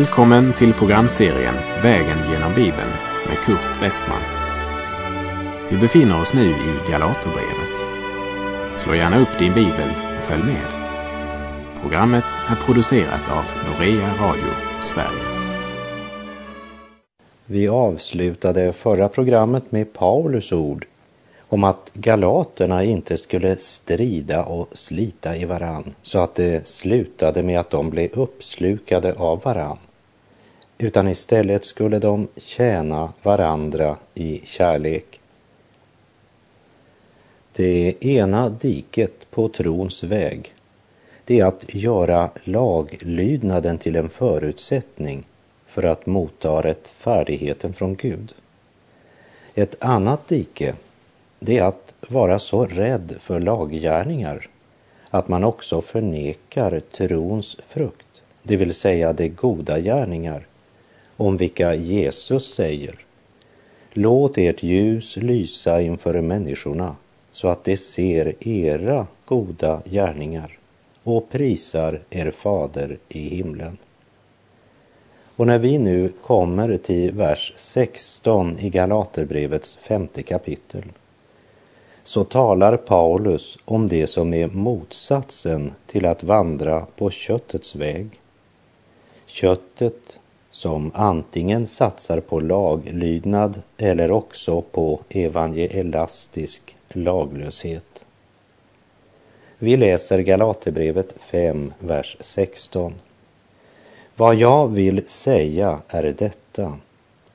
Välkommen till programserien Vägen genom Bibeln med Kurt Westman. Vi befinner oss nu i Galaterbrevet. Slå gärna upp din bibel och följ med. Programmet är producerat av Norea Radio Sverige. Vi avslutade förra programmet med Paulus ord om att galaterna inte skulle strida och slita i varann så att det slutade med att de blev uppslukade av varann. Utan istället skulle de tjäna varandra i kärlek. Det ena diket på trons väg, det är att göra laglydnaden till en förutsättning för att motta rättfärdigheten från Gud. Ett annat dike det är att vara så rädd för laggärningar att man också förnekar trons frukt, det vill säga de goda gärningar om vilka Jesus säger Låt ert ljus lysa inför människorna så att de ser era goda gärningar och prisar er fader i himlen. Och när vi nu kommer till vers 16 i Galaterbrevets femte kapitel så talar Paulus om det som är motsatsen till att vandra på köttets väg. Köttet som antingen satsar på laglydnad eller också på evangelastisk laglöshet. Vi läser Galaterbrevet 5, vers 16. Vad jag vill säga är detta.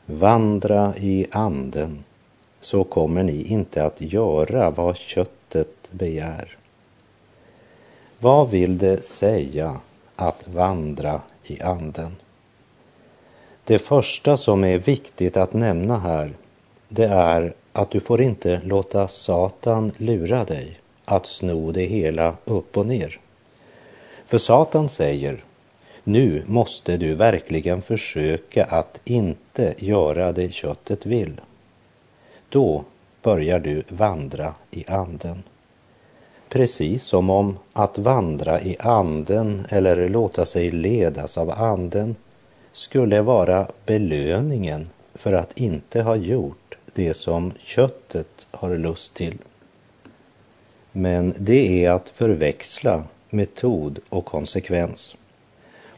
Vandra i anden så kommer ni inte att göra vad köttet begär. Vad vill det säga att vandra i anden? Det första som är viktigt att nämna här, det är att du får inte låta Satan lura dig att sno det hela upp och ner. För Satan säger, nu måste du verkligen försöka att inte göra det köttet vill då börjar du vandra i anden. Precis som om att vandra i anden eller låta sig ledas av anden skulle vara belöningen för att inte ha gjort det som köttet har lust till. Men det är att förväxla metod och konsekvens.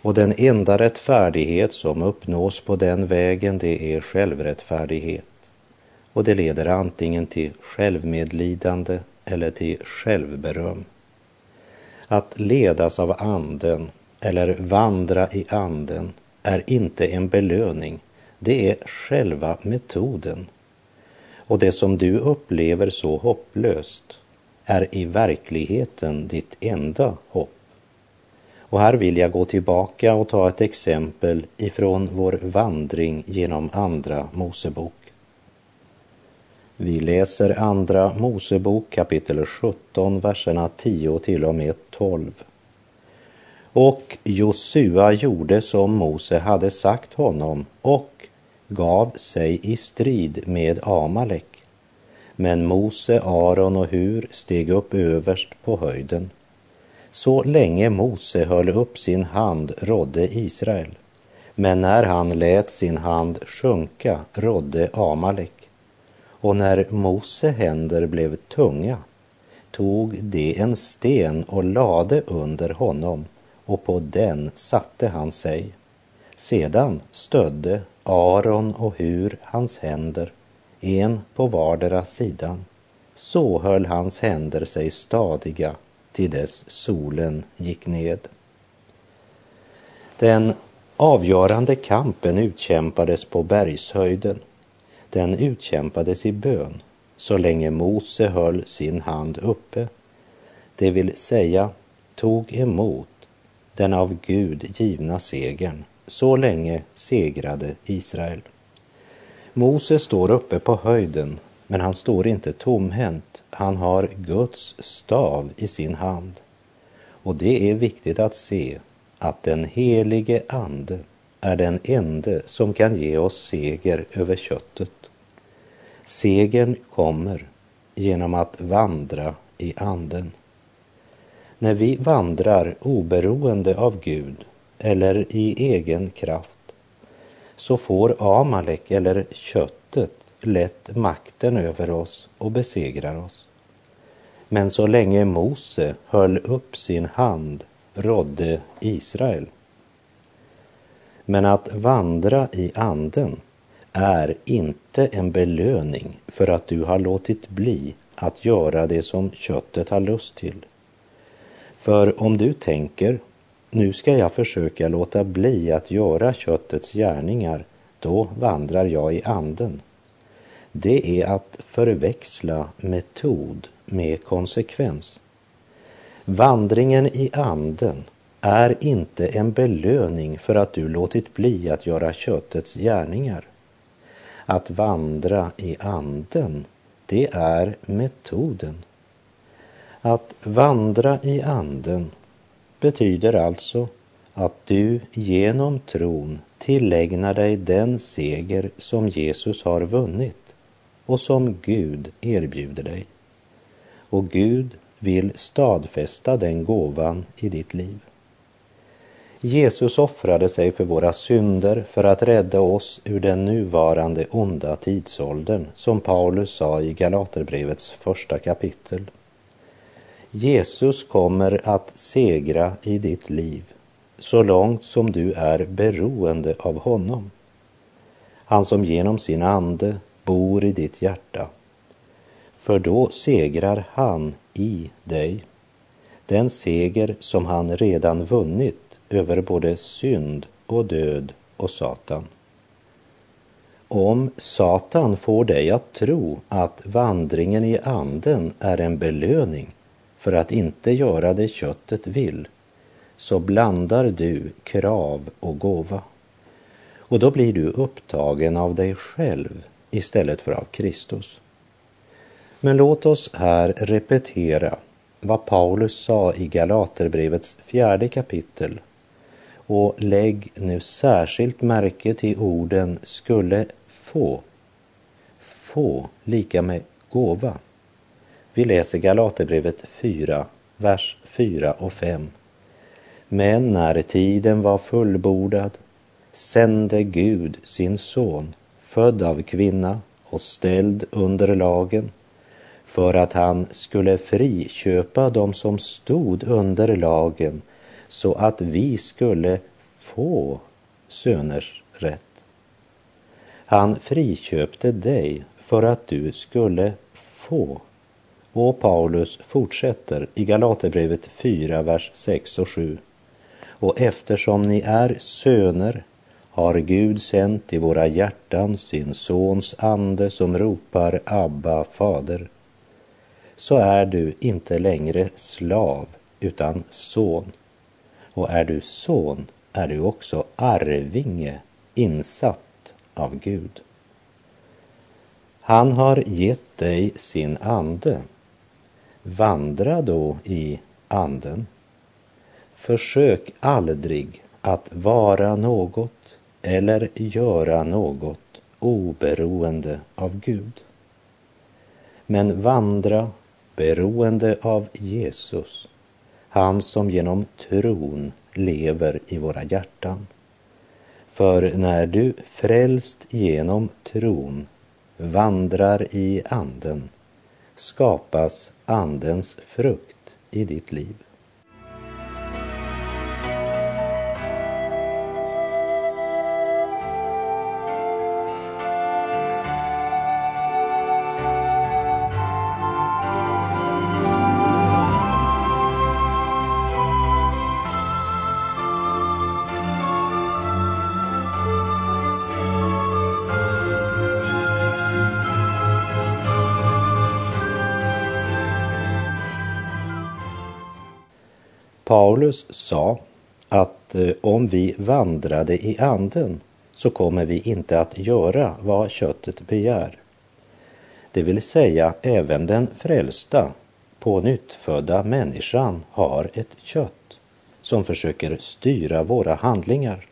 Och den enda rättfärdighet som uppnås på den vägen, det är självrättfärdighet och det leder antingen till självmedlidande eller till självberöm. Att ledas av anden eller vandra i anden är inte en belöning, det är själva metoden. Och det som du upplever så hopplöst är i verkligheten ditt enda hopp. Och här vill jag gå tillbaka och ta ett exempel ifrån vår vandring genom Andra Mosebok. Vi läser Andra Mosebok kapitel 17, verserna 10 till och med 12. Och Josua gjorde som Mose hade sagt honom och gav sig i strid med Amalek. Men Mose, Aron och Hur steg upp överst på höjden. Så länge Mose höll upp sin hand rådde Israel, men när han lät sin hand sjunka rådde Amalek. Och när Mose händer blev tunga tog de en sten och lade under honom och på den satte han sig. Sedan stödde Aron och Hur hans händer, en på vardera sidan. Så höll hans händer sig stadiga till dess solen gick ned. Den avgörande kampen utkämpades på bergshöjden den utkämpades i bön så länge Mose höll sin hand uppe, det vill säga tog emot den av Gud givna segern. Så länge segrade Israel. Mose står uppe på höjden, men han står inte tomhänt. Han har Guds stav i sin hand. Och det är viktigt att se att den helige Ande är den ende som kan ge oss seger över köttet. Segern kommer genom att vandra i anden. När vi vandrar oberoende av Gud eller i egen kraft så får Amalek eller köttet lätt makten över oss och besegrar oss. Men så länge Mose höll upp sin hand rådde Israel. Men att vandra i anden är inte en belöning för att du har låtit bli att göra det som köttet har lust till. För om du tänker, nu ska jag försöka låta bli att göra köttets gärningar, då vandrar jag i anden. Det är att förväxla metod med konsekvens. Vandringen i anden är inte en belöning för att du låtit bli att göra köttets gärningar. Att vandra i anden, det är metoden. Att vandra i anden betyder alltså att du genom tron tillägnar dig den seger som Jesus har vunnit och som Gud erbjuder dig. Och Gud vill stadfästa den gåvan i ditt liv. Jesus offrade sig för våra synder för att rädda oss ur den nuvarande onda tidsåldern, som Paulus sa i Galaterbrevets första kapitel. Jesus kommer att segra i ditt liv så långt som du är beroende av honom. Han som genom sin ande bor i ditt hjärta. För då segrar han i dig. Den seger som han redan vunnit över både synd och död och Satan. Om Satan får dig att tro att vandringen i anden är en belöning för att inte göra det köttet vill, så blandar du krav och gåva. Och då blir du upptagen av dig själv istället för av Kristus. Men låt oss här repetera vad Paulus sa i Galaterbrevets fjärde kapitel och lägg nu särskilt märke till orden skulle få. Få lika med gåva. Vi läser Galaterbrevet 4, vers 4 och 5. Men när tiden var fullbordad sände Gud sin son, född av kvinna och ställd under lagen, för att han skulle friköpa dem som stod under lagen så att vi skulle få söners rätt. Han friköpte dig för att du skulle få. Och Paulus fortsätter i Galaterbrevet 4, vers 6 och 7. Och eftersom ni är söner har Gud sänt i våra hjärtan sin sons ande som ropar Abba, fader. Så är du inte längre slav utan son. Och är du son är du också arvinge insatt av Gud. Han har gett dig sin ande. Vandra då i anden. Försök aldrig att vara något eller göra något oberoende av Gud. Men vandra beroende av Jesus han som genom tron lever i våra hjärtan. För när du frälst genom tron vandrar i anden skapas andens frukt i ditt liv. Paulus sa att eh, om vi vandrade i anden så kommer vi inte att göra vad köttet begär. Det vill säga även den frälsta, på nyttfödda människan har ett kött som försöker styra våra handlingar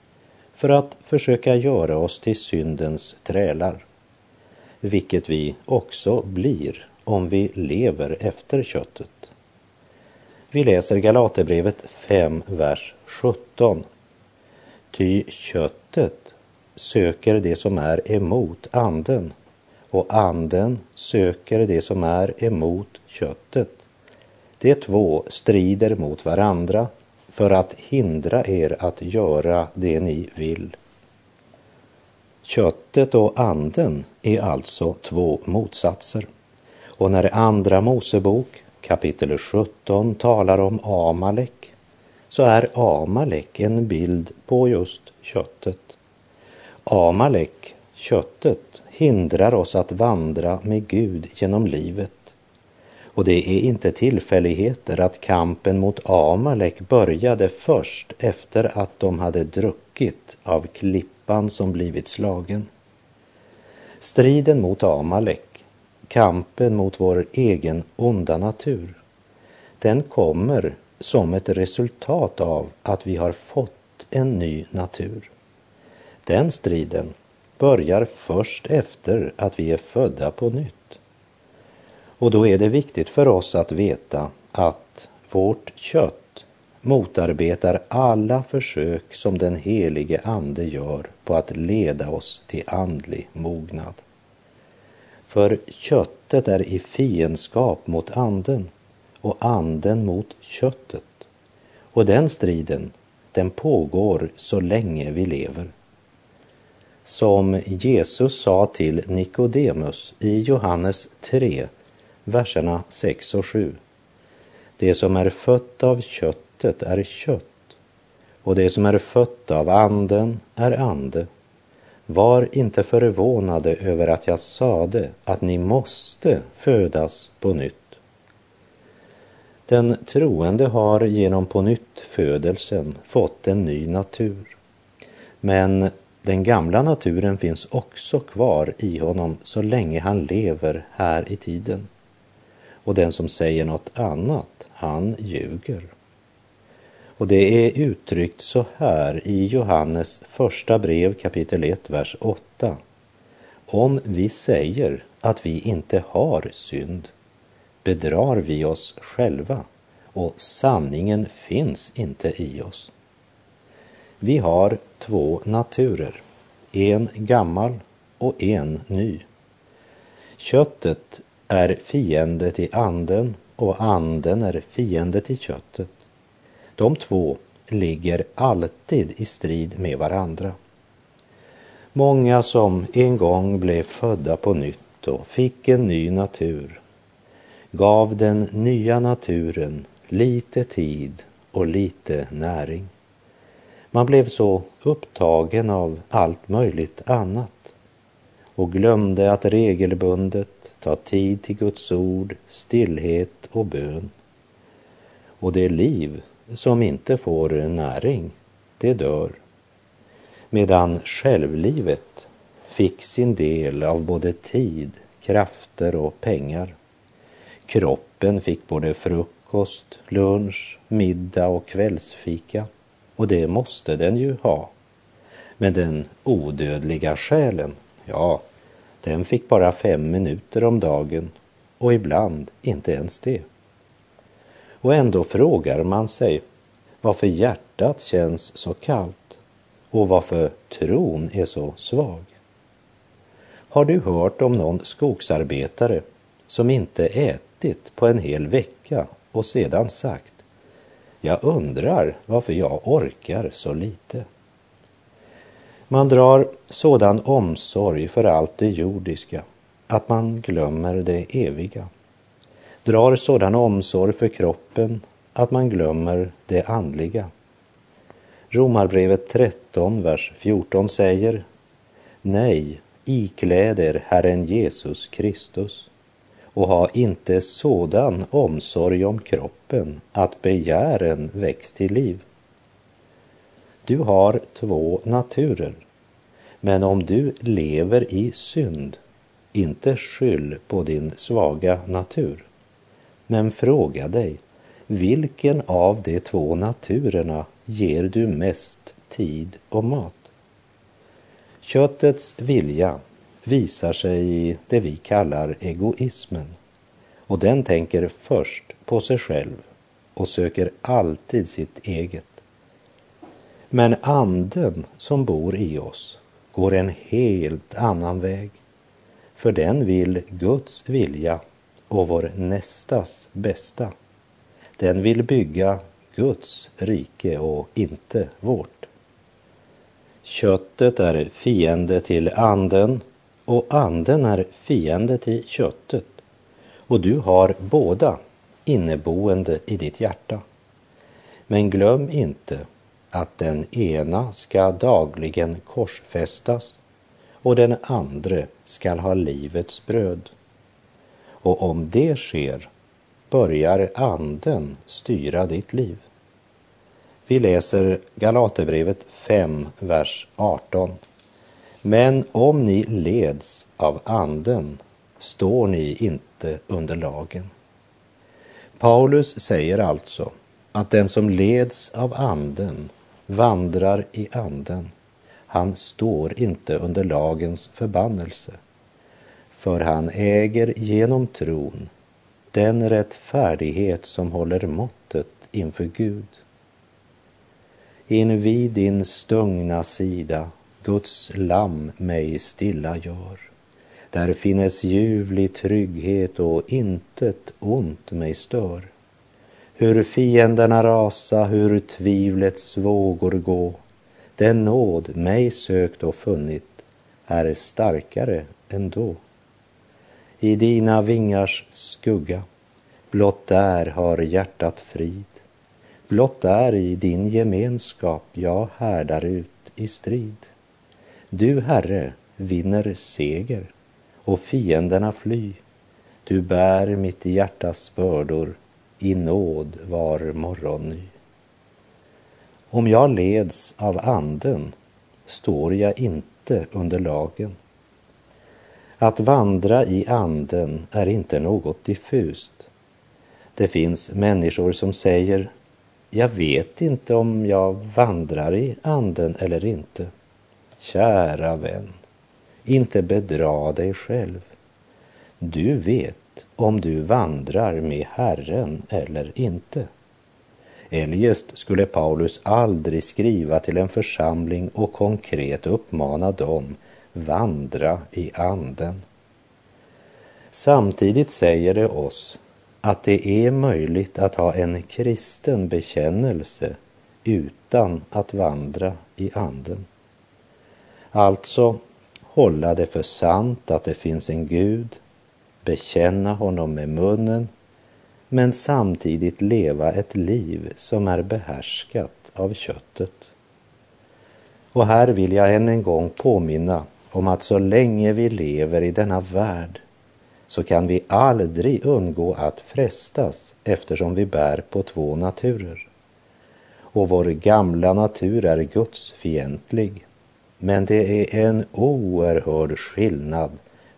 för att försöka göra oss till syndens trälar, vilket vi också blir om vi lever efter köttet. Vi läser Galaterbrevet 5, vers 17. Ty köttet söker det som är emot anden och anden söker det som är emot köttet. De två strider mot varandra för att hindra er att göra det ni vill. Köttet och anden är alltså två motsatser. Och när Andra Mosebok kapitel 17 talar om Amalek så är Amalek en bild på just köttet. Amalek, köttet, hindrar oss att vandra med Gud genom livet. Och det är inte tillfälligheter att kampen mot Amalek började först efter att de hade druckit av klippan som blivit slagen. Striden mot Amalek, kampen mot vår egen onda natur, den kommer som ett resultat av att vi har fått en ny natur. Den striden börjar först efter att vi är födda på nytt. Och då är det viktigt för oss att veta att vårt kött motarbetar alla försök som den helige Ande gör på att leda oss till andlig mognad. För köttet är i fiendskap mot anden och anden mot köttet. Och den striden, den pågår så länge vi lever. Som Jesus sa till Nikodemus i Johannes 3, verserna 6 och 7. Det som är fött av köttet är kött och det som är fött av anden är ande. Var inte förvånade över att jag sade att ni måste födas på nytt. Den troende har genom på nytt födelsen fått en ny natur. Men den gamla naturen finns också kvar i honom så länge han lever här i tiden. Och den som säger något annat, han ljuger. Och det är uttryckt så här i Johannes första brev kapitel 1, vers 8. Om vi säger att vi inte har synd bedrar vi oss själva och sanningen finns inte i oss. Vi har två naturer, en gammal och en ny. Köttet är fiende till anden och anden är fiende till köttet. De två ligger alltid i strid med varandra. Många som en gång blev födda på nytt och fick en ny natur gav den nya naturen lite tid och lite näring. Man blev så upptagen av allt möjligt annat och glömde att regelbundet ta tid till Guds ord, stillhet och bön. Och det liv som inte får näring, det dör. Medan självlivet fick sin del av både tid, krafter och pengar. Kroppen fick både frukost, lunch, middag och kvällsfika. Och det måste den ju ha. Men den odödliga själen, ja, den fick bara fem minuter om dagen och ibland inte ens det. Och ändå frågar man sig varför hjärtat känns så kallt och varför tron är så svag. Har du hört om någon skogsarbetare som inte ätit på en hel vecka och sedan sagt jag undrar varför jag orkar så lite. Man drar sådan omsorg för allt det jordiska att man glömmer det eviga. Drar sådan omsorg för kroppen att man glömmer det andliga. Romarbrevet 13, vers 14 säger Nej, ikläd er Herren Jesus Kristus och ha inte sådan omsorg om kroppen att begären väcks till liv. Du har två naturer, men om du lever i synd, inte skyll på din svaga natur. Men fråga dig, vilken av de två naturerna ger du mest tid och mat? Köttets vilja visar sig i det vi kallar egoismen. Och den tänker först på sig själv och söker alltid sitt eget. Men anden som bor i oss går en helt annan väg. För den vill Guds vilja och vår nästas bästa. Den vill bygga Guds rike och inte vårt. Köttet är fiende till anden och anden är fiende till köttet. Och du har båda inneboende i ditt hjärta. Men glöm inte att den ena ska dagligen korsfästas och den andre skall ha livets bröd. Och om det sker börjar anden styra ditt liv. Vi läser Galaterbrevet 5, vers 18. Men om ni leds av anden står ni inte under lagen. Paulus säger alltså att den som leds av anden vandrar i anden. Han står inte under lagens förbannelse, för han äger genom tron den rättfärdighet som håller måttet inför Gud. Invid din stungna sida Guds lamm mig stilla gör. Där finnes ljuvlig trygghet och intet ont mig stör. Hur fienderna rasa, hur tvivlets vågor gå, den nåd mig sökt och funnit är starkare ändå. I dina vingars skugga, blott där har hjärtat frid. Blott där i din gemenskap jag härdar ut i strid. Du, Herre, vinner seger och fienderna fly. Du bär mitt hjärtas bördor i nåd var morgon ny. Om jag leds av anden står jag inte under lagen. Att vandra i anden är inte något diffust. Det finns människor som säger, jag vet inte om jag vandrar i anden eller inte. Kära vän, inte bedra dig själv. Du vet om du vandrar med Herren eller inte. Eljest skulle Paulus aldrig skriva till en församling och konkret uppmana dem vandra i anden. Samtidigt säger det oss att det är möjligt att ha en kristen bekännelse utan att vandra i anden. Alltså hålla det för sant att det finns en Gud bekänna honom med munnen men samtidigt leva ett liv som är behärskat av köttet. Och här vill jag än en gång påminna om att så länge vi lever i denna värld så kan vi aldrig undgå att frestas eftersom vi bär på två naturer. Och vår gamla natur är gudsfientlig. Men det är en oerhörd skillnad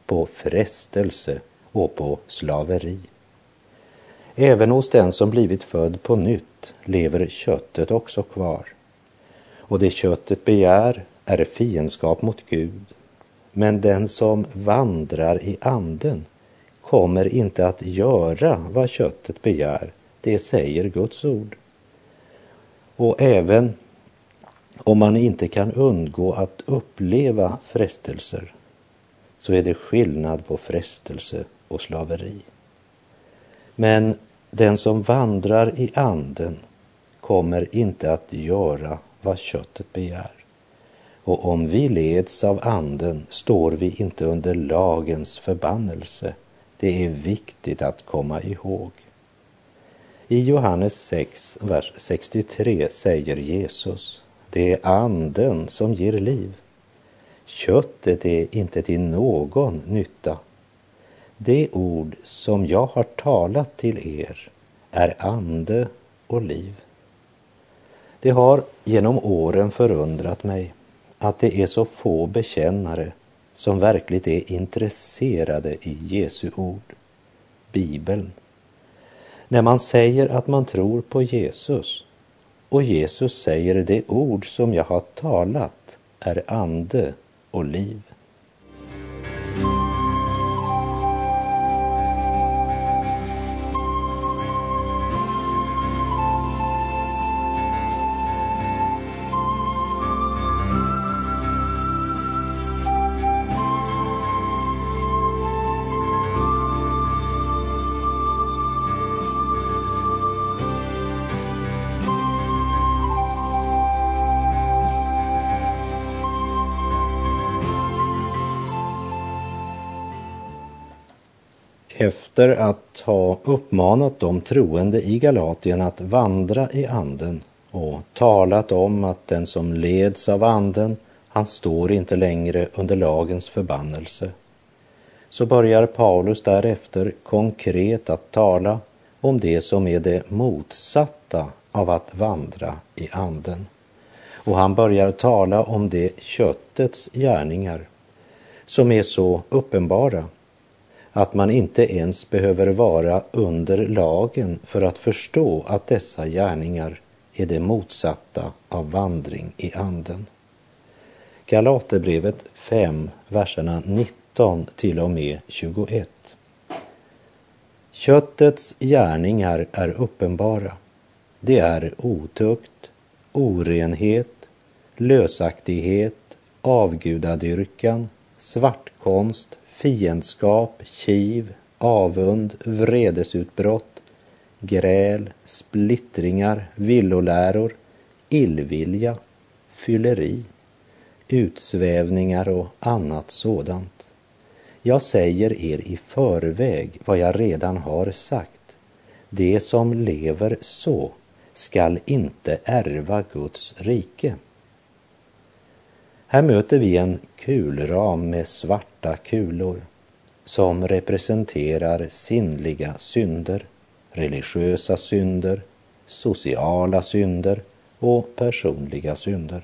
på frestelse och på slaveri. Även hos den som blivit född på nytt lever köttet också kvar. Och det köttet begär är fiendskap mot Gud. Men den som vandrar i anden kommer inte att göra vad köttet begär. Det säger Guds ord. Och även om man inte kan undgå att uppleva frestelser så är det skillnad på frestelse och slaveri. Men den som vandrar i anden kommer inte att göra vad köttet begär. Och om vi leds av anden står vi inte under lagens förbannelse. Det är viktigt att komma ihåg. I Johannes 6, vers 63 säger Jesus, det är anden som ger liv. Köttet är inte till någon nytta. Det ord som jag har talat till er är ande och liv. Det har genom åren förundrat mig att det är så få bekännare som verkligt är intresserade i Jesu ord, Bibeln. När man säger att man tror på Jesus och Jesus säger det ord som jag har talat är ande och liv. Efter att ha uppmanat de troende i Galatien att vandra i anden och talat om att den som leds av anden, han står inte längre under lagens förbannelse, så börjar Paulus därefter konkret att tala om det som är det motsatta av att vandra i anden. Och han börjar tala om det köttets gärningar som är så uppenbara att man inte ens behöver vara under lagen för att förstå att dessa gärningar är det motsatta av vandring i anden. Galaterbrevet 5, verserna 19 till och med 21. Köttets gärningar är uppenbara. Det är otukt, orenhet, lösaktighet, avgudadyrkan, svartkonst, fiendskap, kiv, avund, vredesutbrott, gräl, splittringar, villoläror, illvilja, fylleri, utsvävningar och annat sådant. Jag säger er i förväg vad jag redan har sagt. Det som lever så skall inte ärva Guds rike. Här möter vi en kulram med svarta kulor som representerar sinnliga synder, religiösa synder, sociala synder och personliga synder.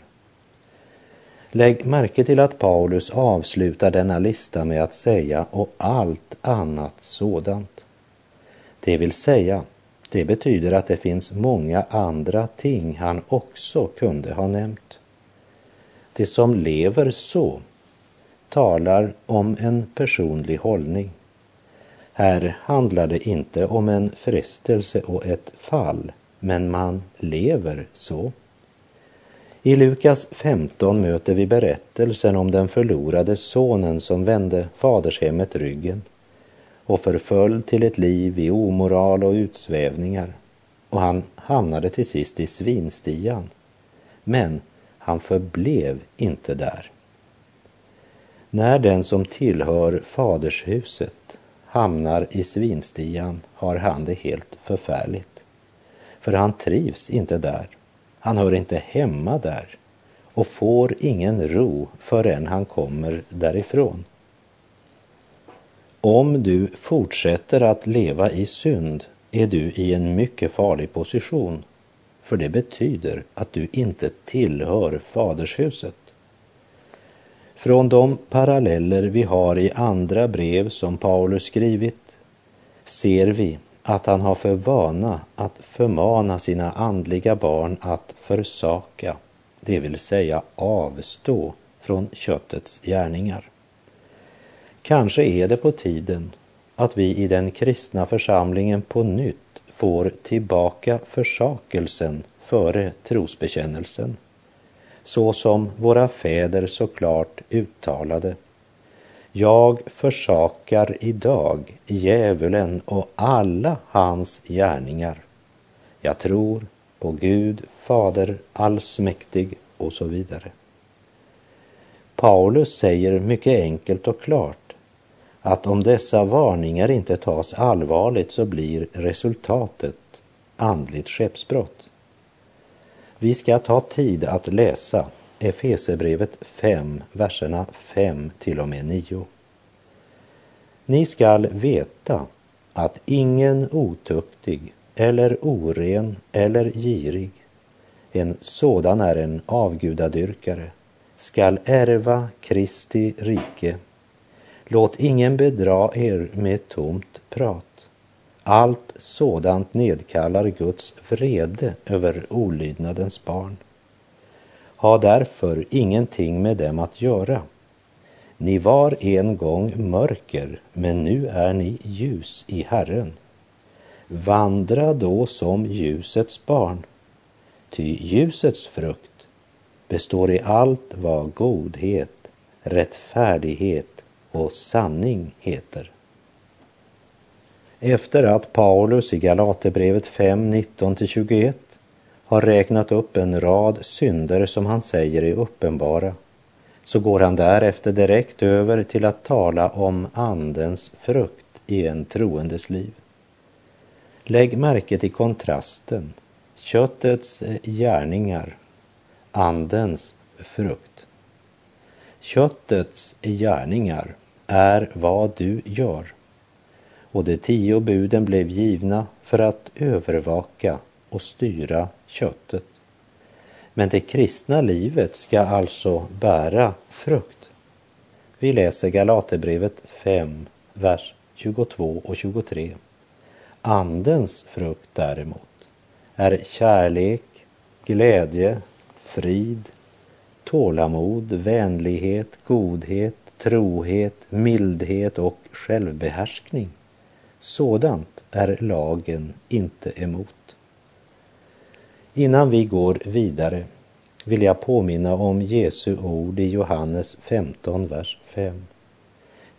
Lägg märke till att Paulus avslutar denna lista med att säga och allt annat sådant. Det vill säga, det betyder att det finns många andra ting han också kunde ha nämnt. Det som lever så talar om en personlig hållning. Här handlar det inte om en frestelse och ett fall, men man lever så. I Lukas 15 möter vi berättelsen om den förlorade sonen som vände fadershemmet ryggen och förföll till ett liv i omoral och utsvävningar. Och han hamnade till sist i svinstian. Men han förblev inte där. När den som tillhör fadershuset hamnar i svinstian har han det helt förfärligt. För han trivs inte där. Han hör inte hemma där och får ingen ro förrän han kommer därifrån. Om du fortsätter att leva i synd är du i en mycket farlig position för det betyder att du inte tillhör fadershuset. Från de paralleller vi har i andra brev som Paulus skrivit ser vi att han har för vana att förmana sina andliga barn att försaka, det vill säga avstå från köttets gärningar. Kanske är det på tiden att vi i den kristna församlingen på nytt får tillbaka försakelsen före trosbekännelsen, så som våra fäder så klart uttalade. Jag försakar idag djävulen och alla hans gärningar. Jag tror på Gud, Fader allsmäktig och så vidare. Paulus säger mycket enkelt och klart att om dessa varningar inte tas allvarligt så blir resultatet andligt skeppsbrott. Vi ska ta tid att läsa Efesebrevet 5, verserna 5 till och med 9. Ni skall veta att ingen otuktig eller oren eller girig, en sådan är en avgudadyrkare, skall ärva Kristi rike Låt ingen bedra er med tomt prat. Allt sådant nedkallar Guds vrede över olydnadens barn. Ha därför ingenting med dem att göra. Ni var en gång mörker, men nu är ni ljus i Herren. Vandra då som ljusets barn, ty ljusets frukt består i allt vad godhet, rättfärdighet, och sanning heter. Efter att Paulus i Galaterbrevet 5, 19-21 har räknat upp en rad synder som han säger är uppenbara, så går han därefter direkt över till att tala om Andens frukt i en troendes liv. Lägg märke till kontrasten, köttets gärningar, andens frukt. Köttets gärningar är vad du gör och de tio buden blev givna för att övervaka och styra köttet. Men det kristna livet ska alltså bära frukt. Vi läser Galaterbrevet 5, vers 22 och 23. Andens frukt däremot är kärlek, glädje, frid, tålamod, vänlighet, godhet, trohet, mildhet och självbehärskning. Sådant är lagen inte emot. Innan vi går vidare vill jag påminna om Jesu ord i Johannes 15, vers 5.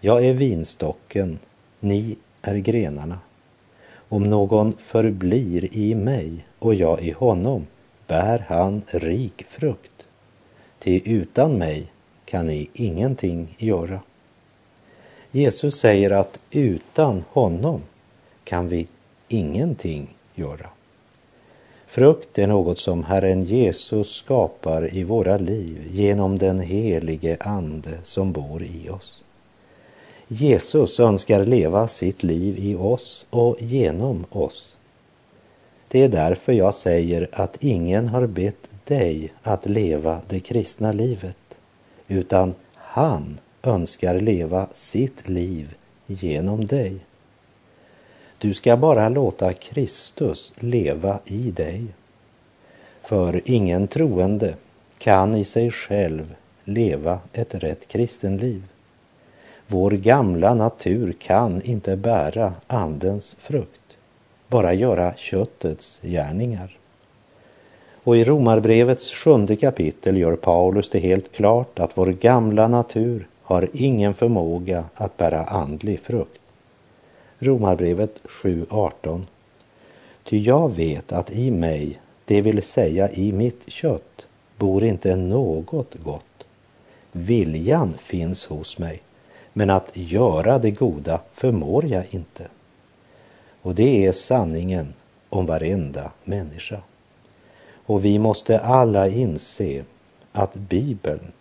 Jag är vinstocken, ni är grenarna. Om någon förblir i mig och jag i honom bär han rik frukt. Ty utan mig kan ni ingenting göra. Jesus säger att utan honom kan vi ingenting göra. Frukt är något som Herren Jesus skapar i våra liv genom den helige Ande som bor i oss. Jesus önskar leva sitt liv i oss och genom oss. Det är därför jag säger att ingen har bett dig att leva det kristna livet, utan han önskar leva sitt liv genom dig. Du ska bara låta Kristus leva i dig. För ingen troende kan i sig själv leva ett rätt kristenliv. Vår gamla natur kan inte bära Andens frukt, bara göra köttets gärningar. Och i Romarbrevets sjunde kapitel gör Paulus det helt klart att vår gamla natur har ingen förmåga att bära andlig frukt. Romarbrevet 7.18. Ty jag vet att i mig, det vill säga i mitt kött, bor inte något gott. Viljan finns hos mig, men att göra det goda förmår jag inte. Och det är sanningen om varenda människa. Och vi måste alla inse att Bibeln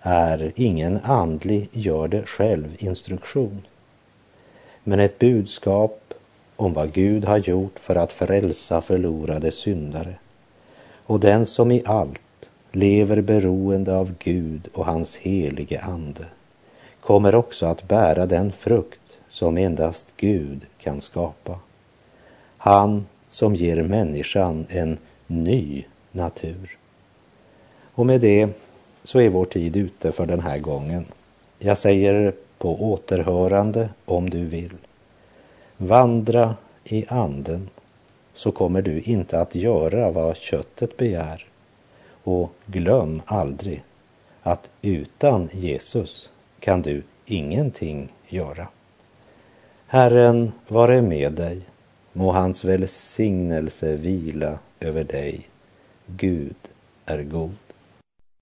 är ingen andlig gör det själv instruktion, men ett budskap om vad Gud har gjort för att frälsa förlorade syndare och den som i allt lever beroende av Gud och hans helige Ande kommer också att bära den frukt som endast Gud kan skapa. Han som ger människan en ny natur. Och med det så är vår tid ute för den här gången. Jag säger på återhörande om du vill. Vandra i anden så kommer du inte att göra vad köttet begär. Och glöm aldrig att utan Jesus kan du ingenting göra. Herren vare med dig. Må hans välsignelse vila över dig. Gud är god.